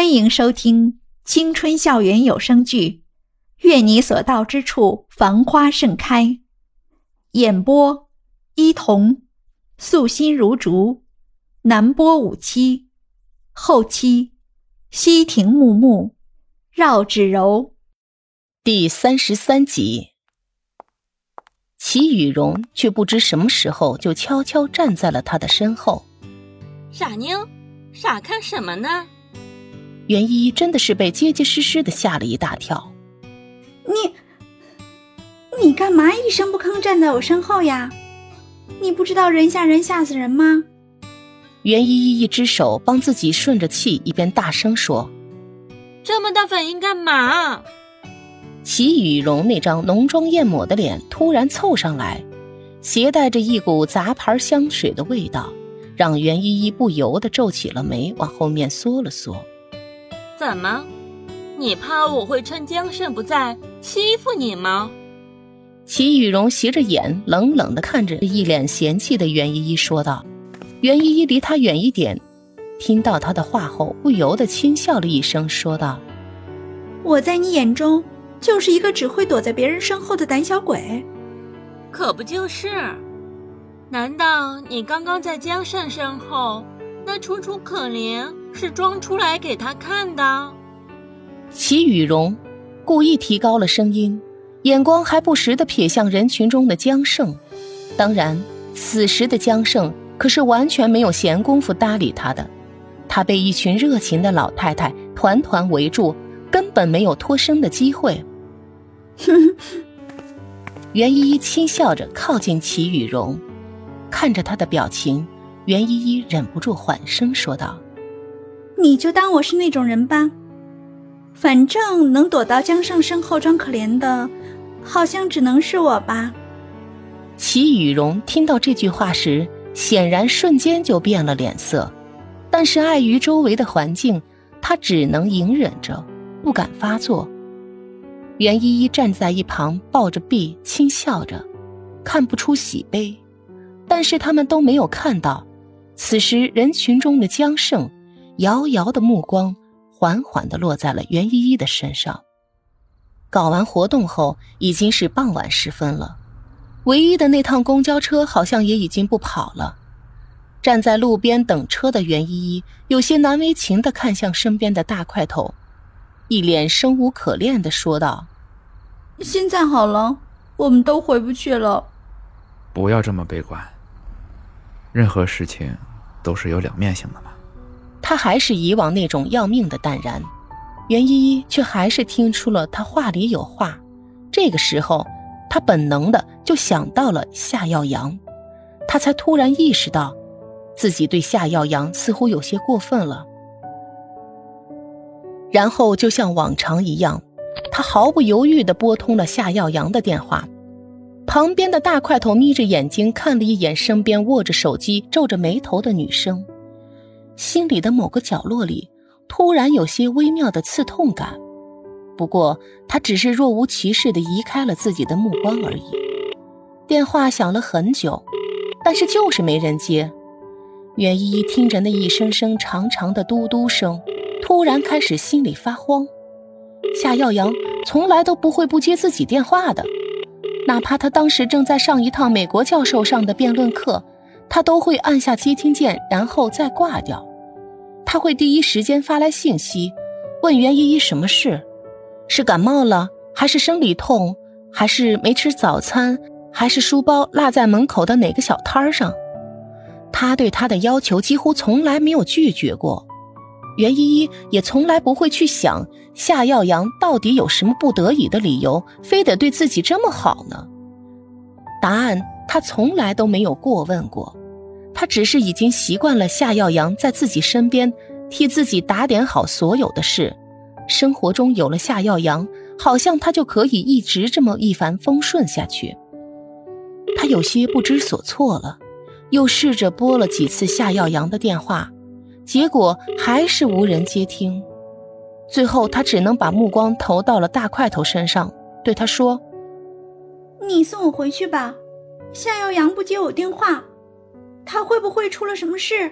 欢迎收听青春校园有声剧《愿你所到之处繁花盛开》，演播：伊童，素心如竹，南波五七，后期：西亭木木，绕指柔。第三十三集，齐雨荣却不知什么时候就悄悄站在了他的身后。傻妞，傻看什么呢？袁依依真的是被结结实实的吓了一大跳。你，你干嘛一声不吭站在我身后呀？你不知道人吓人吓死人吗？袁依依一只手帮自己顺着气，一边大声说：“这么大反应干嘛？”齐雨荣那张浓妆艳抹的脸突然凑上来，携带着一股杂牌香水的味道，让袁依依不由得皱起了眉，往后面缩了缩。怎么，你怕我会趁江胜不在欺负你吗？齐雨荣斜着眼，冷冷的看着一脸嫌弃的袁依依说道。袁依依离他远一点，听到他的话后，不由得轻笑了一声，说道：“我在你眼中就是一个只会躲在别人身后的胆小鬼。可不就是？难道你刚刚在江胜身后那楚楚可怜？”是装出来给他看的。齐雨荣故意提高了声音，眼光还不时的瞥向人群中的江胜。当然，此时的江胜可是完全没有闲工夫搭理他的。他被一群热情的老太太团团围住，根本没有脱身的机会。袁依依轻笑着靠近齐雨荣，看着他的表情，袁依依忍不住缓声说道。你就当我是那种人吧，反正能躲到江胜身后装可怜的，好像只能是我吧。齐雨荣听到这句话时，显然瞬间就变了脸色，但是碍于周围的环境，他只能隐忍着，不敢发作。袁依依站在一旁，抱着臂，轻笑着，看不出喜悲，但是他们都没有看到，此时人群中的江胜。遥遥的目光缓缓地落在了袁依依的身上。搞完活动后，已经是傍晚时分了，唯一的那趟公交车好像也已经不跑了。站在路边等车的袁依依有些难为情地看向身边的大块头，一脸生无可恋地说道：“现在好了，我们都回不去了。不要这么悲观。任何事情都是有两面性的嘛。”他还是以往那种要命的淡然，袁依依却还是听出了他话里有话。这个时候，他本能的就想到了夏耀阳，他才突然意识到，自己对夏耀阳似乎有些过分了。然后就像往常一样，他毫不犹豫地拨通了夏耀阳的电话。旁边的大块头眯着眼睛看了一眼身边握着手机、皱着眉头的女生。心里的某个角落里，突然有些微妙的刺痛感。不过，他只是若无其事地移开了自己的目光而已。电话响了很久，但是就是没人接。袁依依听着那一声声长长的嘟嘟声，突然开始心里发慌。夏耀阳从来都不会不接自己电话的，哪怕他当时正在上一趟美国教授上的辩论课，他都会按下接听键，然后再挂掉。他会第一时间发来信息，问袁依依什么事，是感冒了，还是生理痛，还是没吃早餐，还是书包落在门口的哪个小摊上？他对他的要求几乎从来没有拒绝过，袁依依也从来不会去想夏耀阳到底有什么不得已的理由，非得对自己这么好呢？答案他从来都没有过问过。他只是已经习惯了夏耀阳在自己身边，替自己打点好所有的事。生活中有了夏耀阳，好像他就可以一直这么一帆风顺下去。他有些不知所措了，又试着拨了几次夏耀阳的电话，结果还是无人接听。最后，他只能把目光投到了大块头身上，对他说：“你送我回去吧，夏耀阳不接我电话。”他会不会出了什么事？